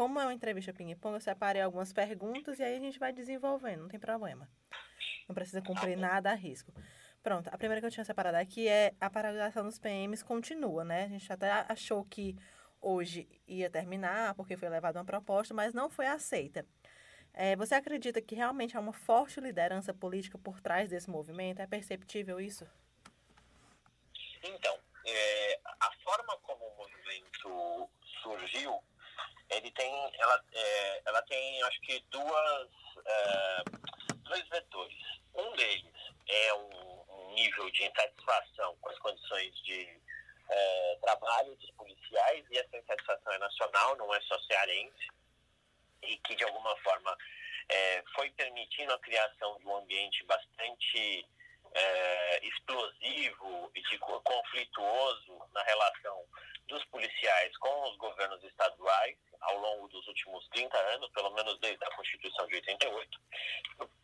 como é uma entrevista ping-pong, eu separei algumas perguntas e aí a gente vai desenvolvendo, não tem problema. Não precisa cumprir nada a risco. Pronto, a primeira que eu tinha separado aqui é a paralisação dos PMs continua, né? A gente até achou que hoje ia terminar, porque foi levada uma proposta, mas não foi aceita. É, você acredita que realmente há uma forte liderança política por trás desse movimento? É perceptível isso? Então, é, a forma como o movimento surgiu, ele tem, ela, é, ela tem, acho que duas, é, dois vetores. Um deles é um, nível de insatisfação com as condições de é, trabalho dos policiais e essa insatisfação é nacional, não é só cearense e que de alguma forma é, foi permitindo a criação de um ambiente bastante é, explosivo e de conflituoso na relação dos policiais com os governos estaduais ao longo dos últimos 30 anos, pelo menos desde a Constituição de 88.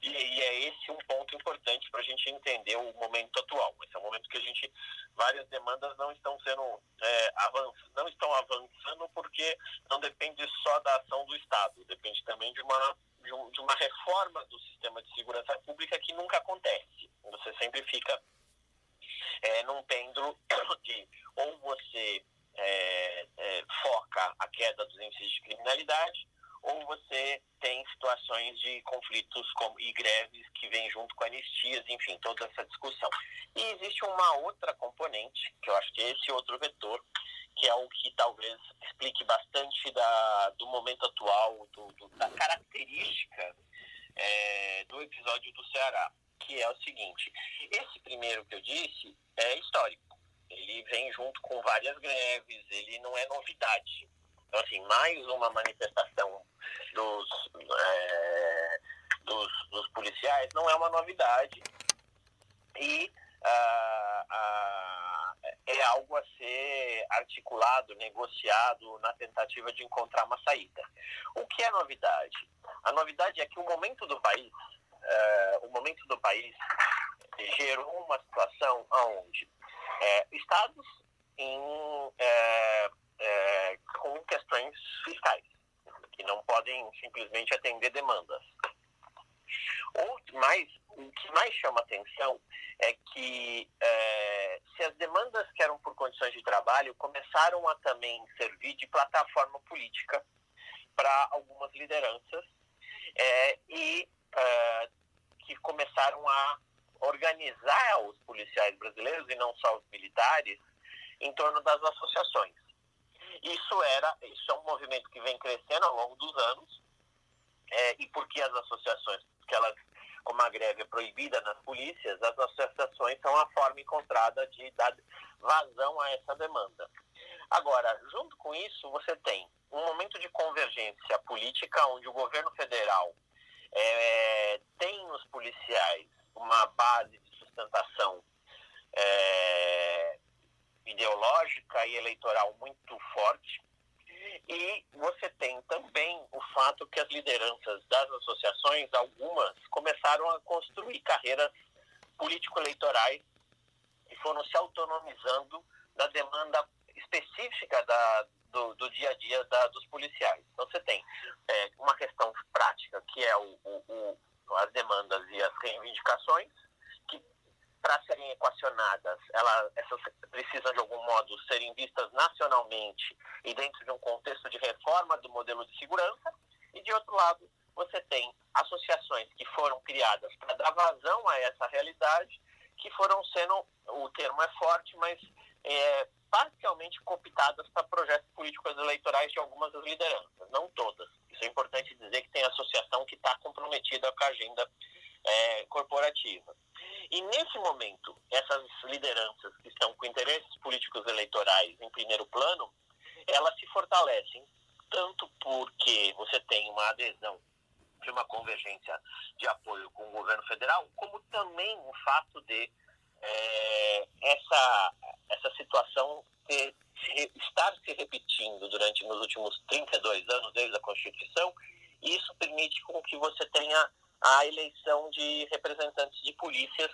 E, e é esse um ponto importante para a gente entender o momento atual. Esse é um momento que a gente várias demandas não estão sendo é, avanç, não estão avançando porque não depende só da ação do Estado, depende também de uma de, um, de uma reforma do sistema de segurança pública que nunca acontece. Você sempre fica é, num pêndulo de ou você é, é, foca a queda dos índices de criminalidade ou você tem situações de conflitos como, e greves que vêm junto com anistias, enfim, toda essa discussão. E existe uma outra componente, que eu acho que é esse outro vetor, que é o que talvez explique bastante da, do momento atual, do, do, da característica é, do episódio do Ceará, que é o seguinte: esse primeiro que eu disse é histórico. Ele vem junto com várias greves, ele não é novidade. Então, assim, mais uma manifestação dos, é, dos, dos, policiais não é uma novidade e ah, ah, é algo a ser articulado, negociado na tentativa de encontrar uma saída. O que é novidade? A novidade é que o momento do país, uh, o momento do país gerou uma situação onde é, estados em, é, com questões fiscais, que não podem simplesmente atender demandas. Ou mais, o que mais chama atenção é que se as demandas que eram por condições de trabalho começaram a também servir de plataforma política para algumas lideranças é, e que começaram a organizar os policiais brasileiros e não só os militares em torno das associações. Isso era, isso é um movimento que vem crescendo ao longo dos anos é, e porque as associações, que elas, como a greve é proibida nas polícias, as associações são a forma encontrada de dar vazão a essa demanda. Agora, junto com isso, você tem um momento de convergência política onde o governo federal é, tem nos policiais uma base de sustentação é, ideológica e eleitoral muito forte. E você tem também o fato que as lideranças das associações, algumas, começaram a construir carreiras político-eleitorais e foram se autonomizando da demanda específica da, do, do, dia a dia da, dos policiais. Então, você tem é, uma questão prática, que é o, o, o, as demandas e as reivindicações, que, para serem equacionadas, ela, essas precisam, de algum modo, serem vistas e dentro de um contexto de reforma do modelo de segurança. E, de outro lado, você tem associações que foram criadas para dar vazão a essa realidade, que foram sendo, o termo é forte, mas é, parcialmente cooptadas para projetos políticos eleitorais de algumas das lideranças, não todas. Isso é importante dizer que tem associação que está comprometida com a agenda é, corporativa. E nesse momento, essas lideranças que estão com interesses políticos eleitorais em primeiro plano, elas se fortalecem. Tanto porque você tem uma adesão de uma convergência de apoio com o governo federal, como também o fato de é, essa, essa situação ter, estar se repetindo durante nos últimos 32 anos desde a Constituição, isso permite com que você tenha a eleição de representantes de polícias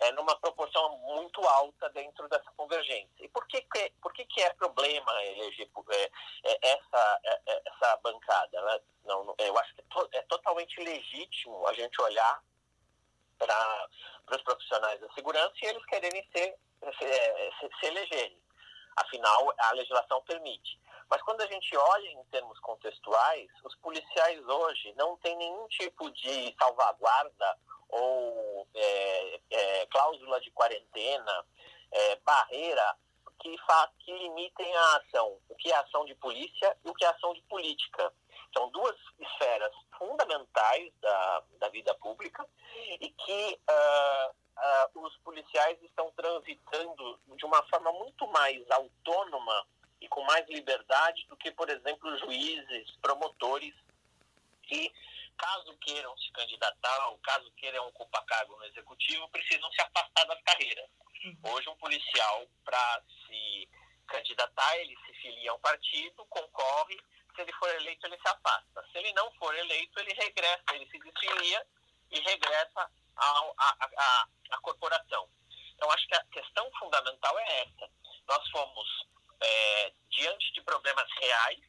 é, numa proporção muito alta dentro dessa convergência. E por que, que, por que, que é problema eleger é, é, essa, é, é, essa bancada? Né? Não, eu acho que to, é totalmente legítimo a gente olhar para os profissionais da segurança e eles quererem ser, se, se elegerem. Afinal, a legislação permite. Mas quando a gente olha em termos contextuais, os policiais hoje não têm nenhum tipo de salvaguarda ou é, é, cláusula de quarentena, é, barreira que, que limitem a ação, o que é ação de polícia e o que é ação de política. São duas esferas fundamentais da, da vida pública e que uh, uh, os policiais estão transitando de uma forma muito mais autônoma e com mais liberdade do que, por exemplo, juízes, promotores que caso queiram se candidatar ou caso queiram ocupar cargo no executivo, precisam se afastar das carreiras. Uhum. Hoje, um policial, para se candidatar, ele se filia a um partido, concorre, se ele for eleito, ele se afasta. Se ele não for eleito, ele regressa, ele se desfilia e regressa à corporação. Então, acho que a questão fundamental é essa. Nós fomos é, diante de problemas reais,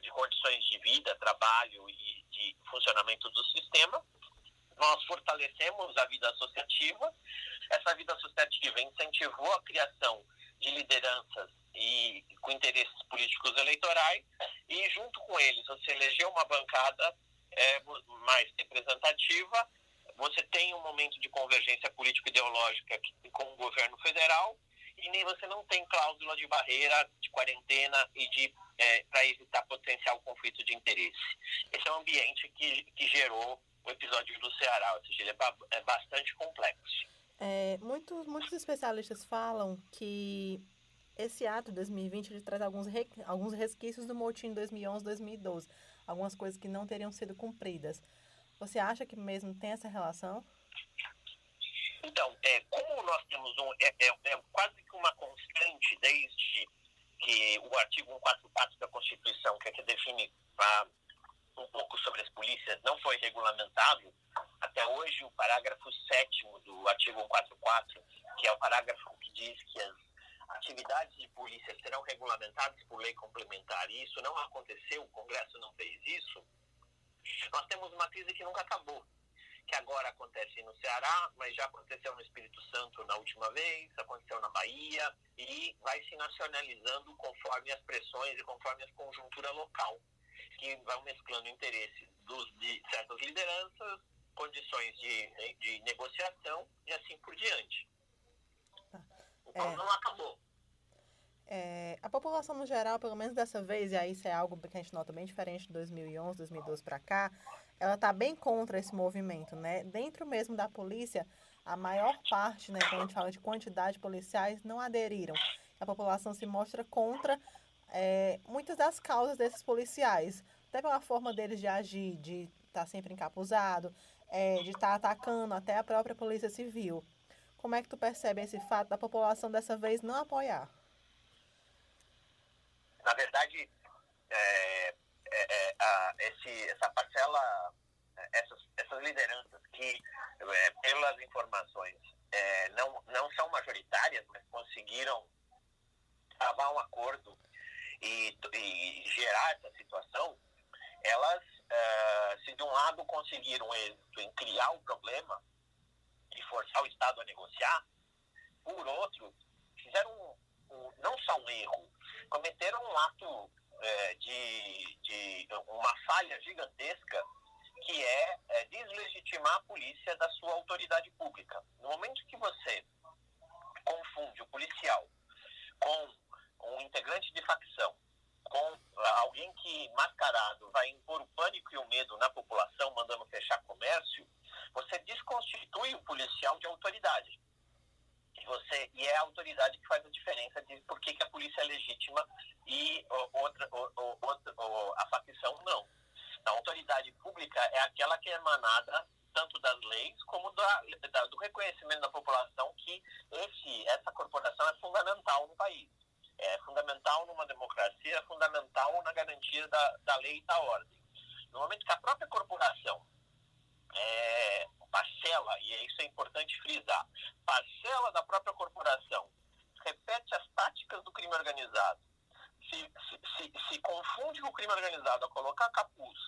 de condições de vida, trabalho e de funcionamento do sistema, nós fortalecemos a vida associativa. Essa vida associativa incentivou a criação de lideranças e com interesses políticos eleitorais e junto com eles você elegeu uma bancada é, mais representativa você tem um momento de convergência político-ideológica com o governo federal e nem você não tem cláusula de barreira, de quarentena e de é, para evitar potencial conflito de interesse. Esse é um ambiente que, que gerou o episódio do Ceará, ou seja, ele é, é bastante complexo. É, muitos, muitos especialistas falam que esse ato de 2020 ele traz alguns, re, alguns resquícios do motim 2011-2012, algumas coisas que não teriam sido cumpridas. Você acha que mesmo tem essa relação? Então, é, como nós temos um. É, é, é, quase que uma constante desde que o artigo 144 da Constituição, que, é que define um pouco sobre as polícias, não foi regulamentado, até hoje o parágrafo 7 do artigo 144, que é o parágrafo que diz que as atividades de polícia serão regulamentadas por lei complementar, e isso não aconteceu, o Congresso não fez isso, nós temos uma crise que nunca acabou agora acontece no Ceará, mas já aconteceu no Espírito Santo na última vez, aconteceu na Bahia e vai se nacionalizando conforme as pressões e conforme a conjuntura local, que vão mesclando interesses dos, de certas lideranças, condições de, de negociação e assim por diante. Então é. não acabou. É, a população no geral, pelo menos dessa vez, e aí isso é algo que a gente nota bem diferente de 2011, 2012 para cá, ela está bem contra esse movimento, né? Dentro mesmo da polícia, a maior parte, né, quando a gente fala de quantidade de policiais, não aderiram. A população se mostra contra é, muitas das causas desses policiais, até pela forma deles de agir, de estar tá sempre encapuzado, é, de estar tá atacando até a própria polícia civil. Como é que tu percebe esse fato da população dessa vez não apoiar? Na verdade, é, é, é, a, esse, essa parcela, essas, essas lideranças que, é, pelas informações, é, não, não são majoritárias, mas conseguiram travar um acordo e, e gerar essa situação, elas, é, se de um lado conseguiram êxito em criar o problema e forçar o Estado a negociar, por outro, fizeram um, um, não só um erro, cometeram um ato é, de, de uma falha gigantesca que é, é deslegitimar a polícia da sua autoridade pública. No momento que você confunde o policial com um integrante de facção, com alguém que mascarado vai impor o pânico e o medo na população, mandando fechar comércio, você desconstitui o policial de autoridade você e é a autoridade que faz a diferença de por que, que a polícia é legítima e outra, outra a facção não. A autoridade pública é aquela que é emanada tanto das leis como da, da, do reconhecimento da população que esse, essa corporação é fundamental no país. É fundamental numa democracia, é fundamental na garantia da, da lei e da ordem. No momento que a própria corporação é, parcela, e isso é importante frisar, parcela da própria corporação. Repete as táticas do crime organizado, se, se, se, se confunde com o crime organizado a colocar capuz,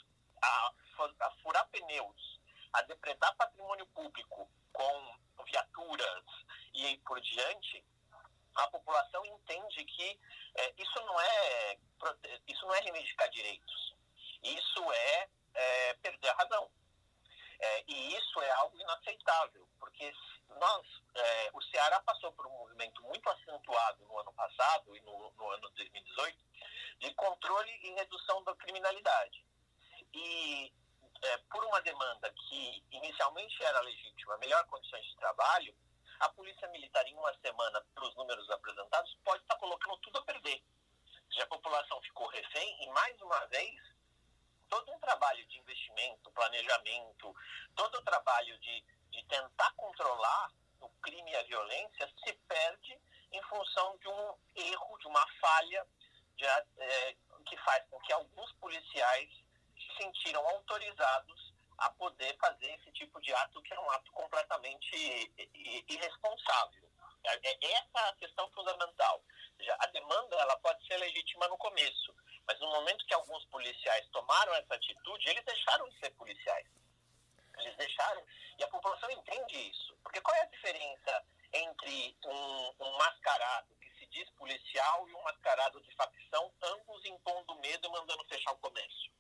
a, a furar pneus, a depredar patrimônio público com viaturas e por diante, a população entende que é, isso não é isso não é reivindicar direitos, isso é, é perder a razão. É, e isso é algo inaceitável, porque nós, é, o Ceará passou por um movimento muito acentuado no ano passado e no, no ano 2018 de controle e redução da criminalidade. E é, por uma demanda que inicialmente era legítima, melhor condições de trabalho, a Polícia Militar, em uma semana, pelos números apresentados, pode estar colocando tudo a perder. Se a população ficou refém, e mais uma vez, todo um trabalho de investimento, planejamento, todo o trabalho de, de tentar controlar o crime e a violência se perde em função de um erro, de uma falha de, é, que faz com que alguns policiais se sentiram autorizados a poder fazer esse tipo de ato que é um ato completamente irresponsável. É, é essa a questão fundamental. A demanda ela pode ser legítima no começo, mas no momento que alguns policiais tomaram essa atitude, eles deixaram de ser policiais. Eles deixaram, e a população entende isso. Porque qual é a diferença entre um, um mascarado que se diz policial e um mascarado de facção, ambos impondo medo e mandando fechar o comércio?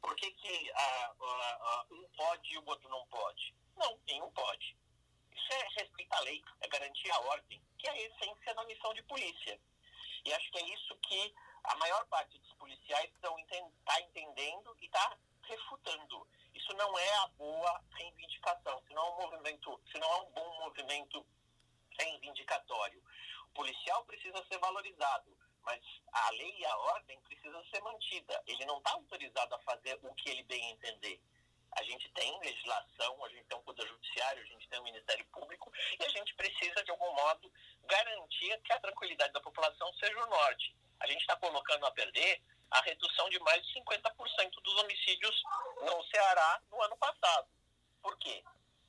Por que, que ah, ah, ah, um pode e o outro não pode? Não, nenhum pode. Isso é respeitar a lei, é garantir a ordem, que é a essência da missão de polícia. E acho que é isso que a maior parte dos policiais está entendendo e está refutando. Isso não é a boa reivindicação, se não é um movimento, se não é um bom movimento reivindicatório. O policial precisa ser valorizado, mas a lei e a ordem precisam ser mantida. Ele não está autorizado a fazer o que ele bem entender. A gente tem legislação, a gente tem um poder judiciário, a gente tem um Ministério Público e a gente precisa, de algum modo, garantir que a tranquilidade da população seja o norte. A gente está colocando a perder a redução de mais de 50% dos homicídios no Ceará no ano passado. Por quê?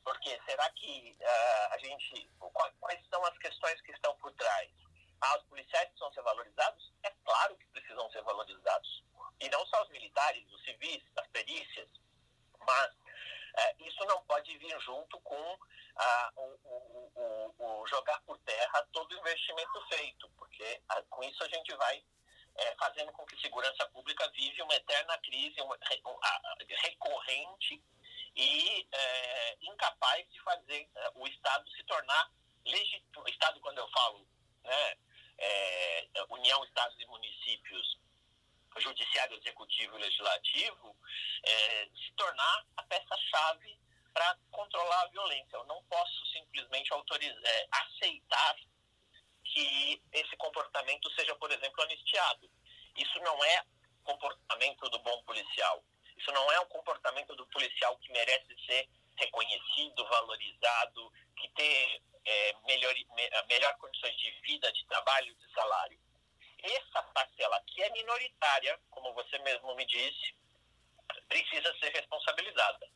Porque será que uh, a gente. Quais são as questões que estão por trás? Ah, os policiais precisam ser valorizados? É claro que precisam ser valorizados. E não só os militares, os civis, as perícias. Mas é, isso não pode vir junto com ah, o, jogar por terra todo o investimento feito, porque ah, com isso a gente vai é, fazendo com que a segurança pública vive uma eterna crise uma, recorrente e é, incapaz de fazer é, o Estado se tornar legítimo. Estado, quando eu falo né, é, União, Estados e Municípios, Judiciário, Executivo e Legislativo, é, se tornar a peça-chave para controlar a violência. Eu não posso simplesmente autorizar, é, aceitar que esse comportamento seja, por exemplo, anistiado. Isso não é comportamento do bom policial. Isso não é um comportamento do policial que merece ser reconhecido, valorizado, que ter é, melhor, melhor condições de vida, de trabalho, de salário. Essa parcela que é minoritária, como você mesmo me disse, precisa ser responsabilizada.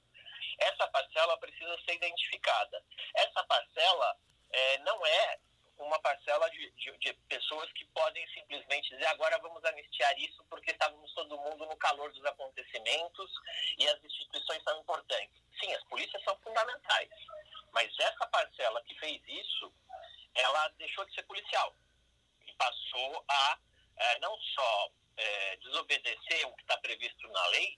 Essa parcela precisa ser identificada. Essa parcela é, não é uma parcela de, de, de, pessoas que podem simplesmente dizer agora vamos anistiar isso porque estávamos todo mundo no calor dos acontecimentos e as instituições são importantes. Sim, as polícias são fundamentais, mas essa parcela que fez isso, ela deixou de ser policial e passou a é, não só é, desobedecer o que está previsto na lei,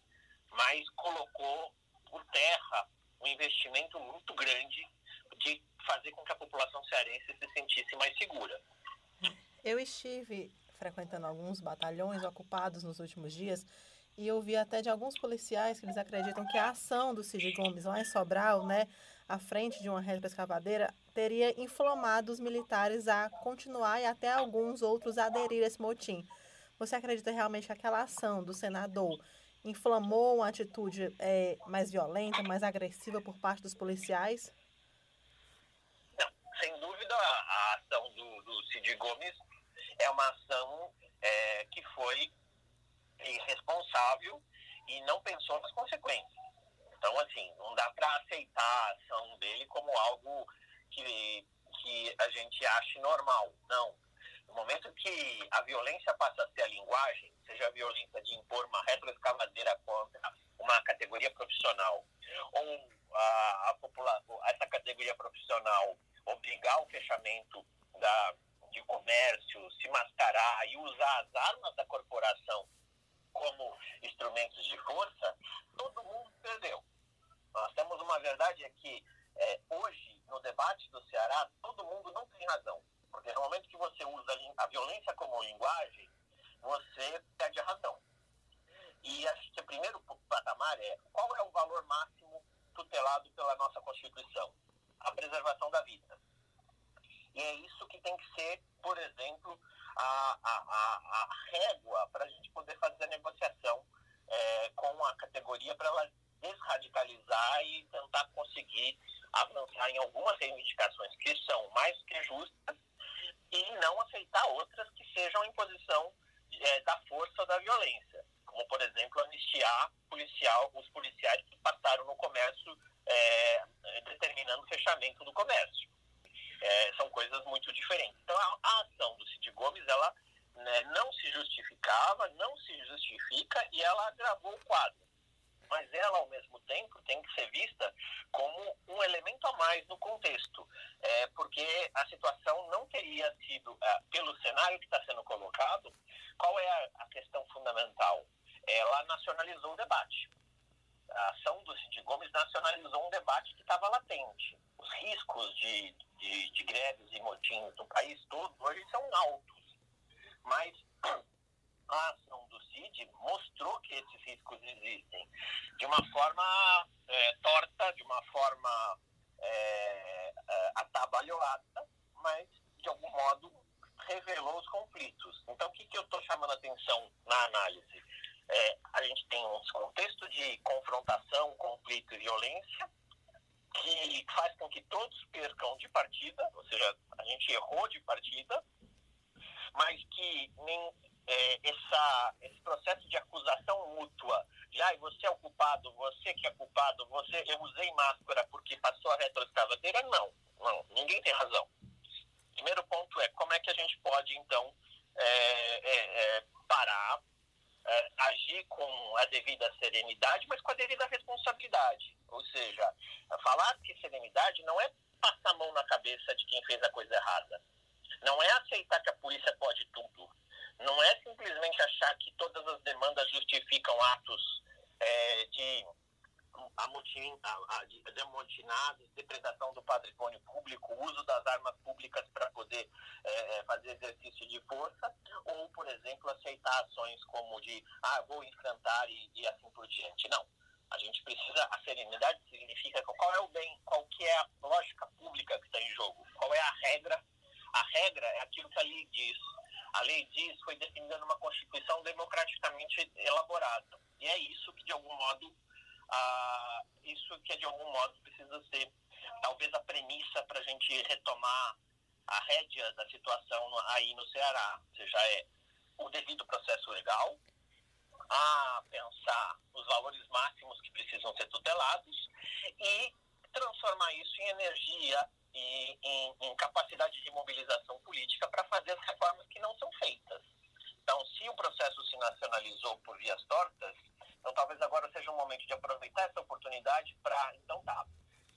mas colocou por terra um investimento muito grande de fazer com que a população cearense se sentisse mais segura. Eu estive frequentando alguns batalhões ocupados nos últimos dias e ouvi até de alguns policiais que eles acreditam que a ação do Cid Gomes lá em Sobral, né, à frente de uma rede escavadeira, teria inflamado os militares a continuar e até alguns outros aderir a esse motim. Você acredita realmente que aquela ação do senador inflamou uma atitude é, mais violenta, mais agressiva por parte dos policiais? sem dúvida, a ação do, do Cid Gomes é uma ação é, que foi irresponsável e não pensou nas consequências. Então, assim, não dá para aceitar a ação dele como algo que, que a gente ache normal. Não. No momento que a violência passa a ser a linguagem, seja a violência de impor uma retroescavadeira contra uma categoria profissional, ou a, a essa categoria profissional obrigar o fechamento da, de comércio, se mascarar e usar as armas da corporação como instrumentos de força, todo mundo perdeu. Nós temos uma verdade é que é, hoje, no debate do Ceará, todo mundo não tem razão. Porque no momento que você usa a violência como linguagem, você perde a razão. E acho que o primeiro patamar é qual é o valor máximo tutelado pela nossa Constituição? A preservação da vida. É isso que tem que ser, por exemplo, a, a, a, a régua para a gente poder fazer a negociação é, com a categoria para ela desradicalizar e tentar conseguir avançar em algumas reivindicações que são mais que justas e não aceitar outras que sejam em posição é, da força ou da violência, como por exemplo anistiar policial, os policiais que passaram no comércio é, determinando o fechamento do comércio. É, são coisas muito diferentes. Então a, a ação do Cid Gomes ela né, não se justificava, não se justifica e ela agravou o quadro mas ela, ao mesmo tempo, tem que ser vista como um elemento a mais no contexto, é, porque a situação não teria sido, é, pelo cenário que está sendo colocado, qual é a, a questão fundamental? Ela nacionalizou o debate. A ação do Cid Gomes nacionalizou um debate que estava latente. Os riscos de, de, de greves e motins no país todo hoje são altos. Mas a ação do CID mostrou que esses riscos existem de uma forma é, torta, de uma forma é, é, atabalhoada, mas de algum modo revelou os conflitos. Então, o que, que eu estou chamando a atenção na análise? É, a gente tem um contexto de confrontação, conflito e violência, que faz com que todos percam de partida, ou seja, a gente errou de partida, mas que nem é, essa, esse processo de acusação mútua, já você é o culpado, você que é culpado, você, eu usei máscara porque passou a retroescavadeira, não, não, ninguém tem razão. Primeiro ponto é como é que a gente pode, então, é, é, é parar, é, agir com a devida serenidade, mas com a devida responsabilidade. Ou seja, falar que serenidade não é passar a mão na cabeça de quem fez a coisa errada. Não é aceitar que a polícia pode tudo não é simplesmente achar que todas as demandas justificam atos é, de amotin, de demotinados, depredação do patrimônio público, uso das armas públicas para poder é, é, fazer exercício de força, ou, por exemplo, aceitar ações como de, ah, vou enfrentar e, e assim por diante. Não. A gente precisa, a serenidade significa qual é o bem, qual que é a lógica pública que está em jogo, qual é a regra. A regra é aquilo que a lei diz, a lei diz foi definida numa Constituição democraticamente elaborada. E é isso que, de algum modo, ah, isso que, de algum modo, precisa ser talvez a premissa para a gente retomar a rédea da situação aí no Ceará. Ou seja, é o devido processo legal, a pensar os valores máximos que precisam ser tutelados e transformar isso em energia e em, em capacidade de mobilização política para fazer as reformas que não são feitas. Então, se o processo se nacionalizou por vias tortas, então talvez agora momento de aproveitar essa oportunidade para, então tá,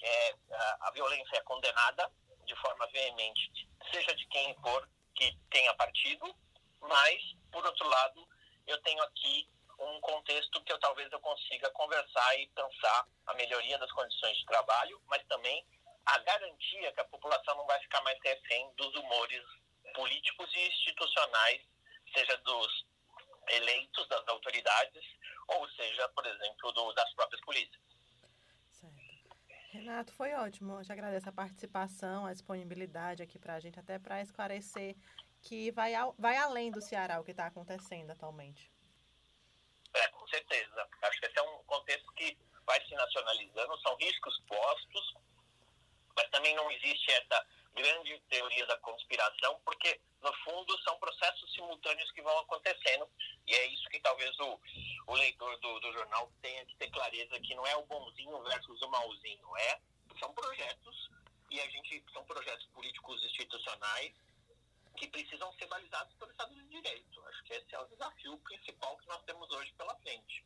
é, a, a violência é condenada de forma veemente, seja de quem for que tenha partido, mas, por outro lado, eu tenho aqui um contexto que eu talvez eu consiga conversar e pensar a melhoria das condições de trabalho, mas também a garantia que a população não vai ficar mais refém dos humores políticos e institucionais, seja dos eleitos, das autoridades, ou seja, por exemplo, do, das próprias polícias. Certo. Renato, foi ótimo. Eu te agradeço a participação, a disponibilidade aqui para a gente, até para esclarecer que vai, ao, vai além do Ceará o que está acontecendo atualmente. É, com certeza. Acho que esse é um contexto que vai se nacionalizando, são riscos postos, mas também não existe essa grande teoria da conspiração, porque, no fundo, são processos simultâneos que vão acontecendo, e é isso que talvez o, o leitor do, do jornal tenha que ter clareza que não é o bonzinho versus o malzinho, é são projetos e a gente são projetos políticos institucionais que precisam ser balizados pelo Estado de Direito. Acho que esse é o desafio principal que nós temos hoje pela frente.